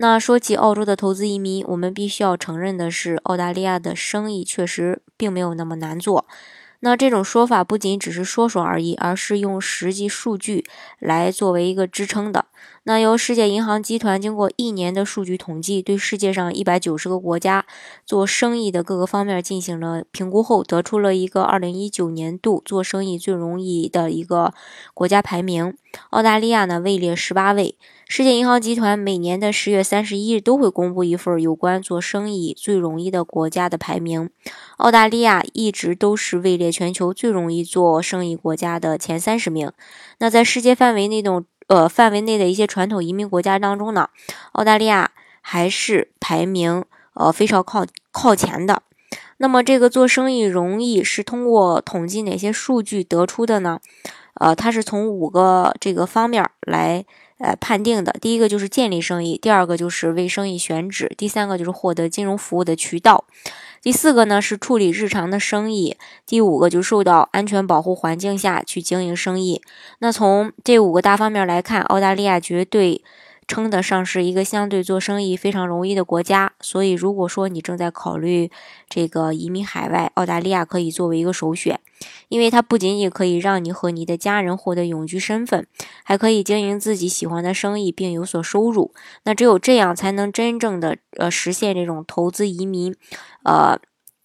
那说起澳洲的投资移民，我们必须要承认的是，澳大利亚的生意确实并没有那么难做。那这种说法不仅只是说说而已，而是用实际数据来作为一个支撑的。那由世界银行集团经过一年的数据统计，对世界上一百九十个国家做生意的各个方面进行了评估后，得出了一个二零一九年度做生意最容易的一个国家排名。澳大利亚呢位列十八位。世界银行集团每年的十月三十一日都会公布一份有关做生意最容易的国家的排名。澳大利亚一直都是位列全球最容易做生意国家的前三十名。那在世界范围内的呃范围内的一些传统移民国家当中呢，澳大利亚还是排名呃非常靠靠前的。那么这个做生意容易是通过统计哪些数据得出的呢？呃，它是从五个这个方面来。呃，判定的第一个就是建立生意，第二个就是为生意选址，第三个就是获得金融服务的渠道，第四个呢是处理日常的生意，第五个就受到安全保护环境下去经营生意。那从这五个大方面来看，澳大利亚绝对。称得上是一个相对做生意非常容易的国家，所以如果说你正在考虑这个移民海外，澳大利亚可以作为一个首选，因为它不仅仅可以让你和你的家人获得永居身份，还可以经营自己喜欢的生意并有所收入。那只有这样才能真正的呃实现这种投资移民，呃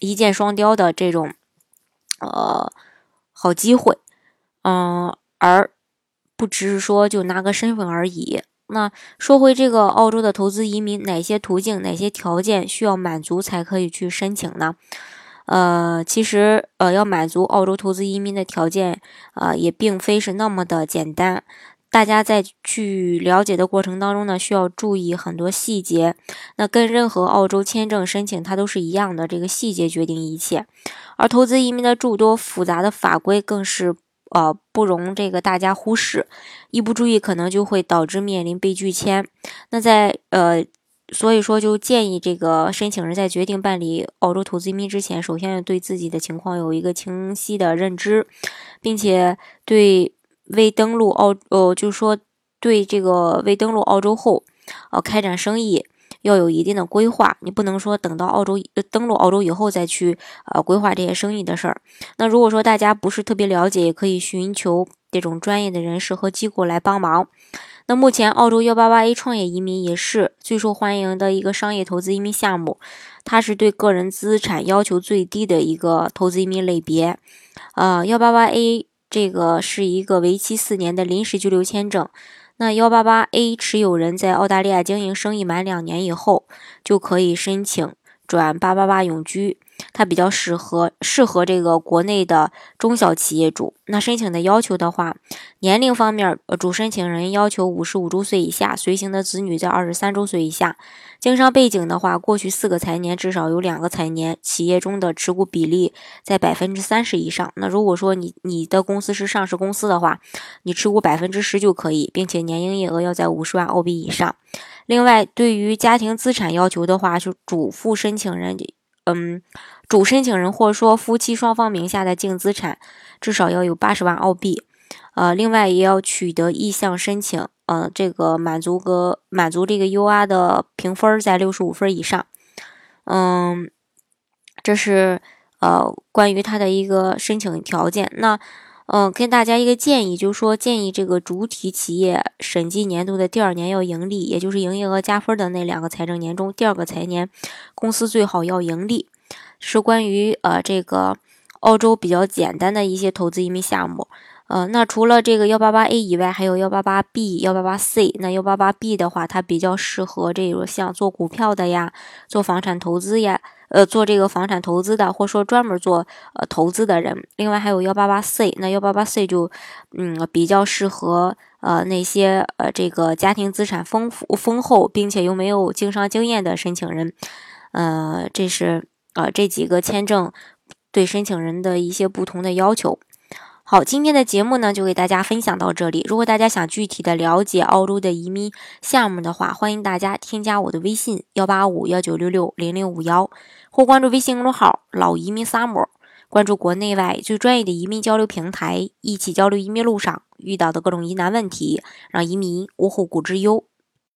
一箭双雕的这种呃好机会，嗯，而不只是说就拿个身份而已。那说回这个澳洲的投资移民，哪些途径、哪些条件需要满足才可以去申请呢？呃，其实呃，要满足澳洲投资移民的条件，呃，也并非是那么的简单。大家在去了解的过程当中呢，需要注意很多细节。那跟任何澳洲签证申请它都是一样的，这个细节决定一切。而投资移民的诸多复杂的法规更是。呃，不容这个大家忽视，一不注意可能就会导致面临被拒签。那在呃，所以说就建议这个申请人在决定办理澳洲投资移民之前，首先要对自己的情况有一个清晰的认知，并且对未登陆澳呃，就是说对这个未登陆澳洲后，呃，开展生意。要有一定的规划，你不能说等到澳洲登陆澳洲以后再去呃规划这些生意的事儿。那如果说大家不是特别了解，也可以寻求这种专业的人士和机构来帮忙。那目前澳洲幺八八 A 创业移民也是最受欢迎的一个商业投资移民项目，它是对个人资产要求最低的一个投资移民类别。呃，幺八八 A 这个是一个为期四年的临时居留签证。那幺八八 A 持有人在澳大利亚经营生意满两年以后，就可以申请转八八八永居。它比较适合适合这个国内的中小企业主。那申请的要求的话，年龄方面，主申请人要求五十五周岁以下，随行的子女在二十三周岁以下。经商背景的话，过去四个财年至少有两个财年，企业中的持股比例在百分之三十以上。那如果说你你的公司是上市公司的话，你持股百分之十就可以，并且年营业额要在五十万澳币以上。另外，对于家庭资产要求的话，是主副申请人。嗯，主申请人或说夫妻双方名下的净资产至少要有八十万澳币，呃，另外也要取得意向申请，呃，这个满足个满足这个 UR 的评分在六十五分以上，嗯，这是呃关于他的一个申请条件。那嗯，跟大家一个建议，就是说建议这个主体企业审计年度的第二年要盈利，也就是营业额加分的那两个财政年中，第二个财年公司最好要盈利。是关于呃这个澳洲比较简单的一些投资移民项目。呃，那除了这个幺八八 A 以外，还有幺八八 B、幺八八 C。那幺八八 B 的话，它比较适合这种像做股票的呀，做房产投资呀。呃，做这个房产投资的，或者说专门做呃投资的人，另外还有幺八八 C，那幺八八 C 就嗯比较适合呃那些呃这个家庭资产丰富丰厚，并且又没有经商经验的申请人，呃，这是呃这几个签证对申请人的一些不同的要求。好，今天的节目呢就给大家分享到这里。如果大家想具体的了解澳洲的移民项目的话，欢迎大家添加我的微信幺八五幺九六六零零五幺，或关注微信公众号“老移民 summer”，关注国内外最专业的移民交流平台，一起交流移民路上遇到的各种疑难问题，让移民无后顾之忧。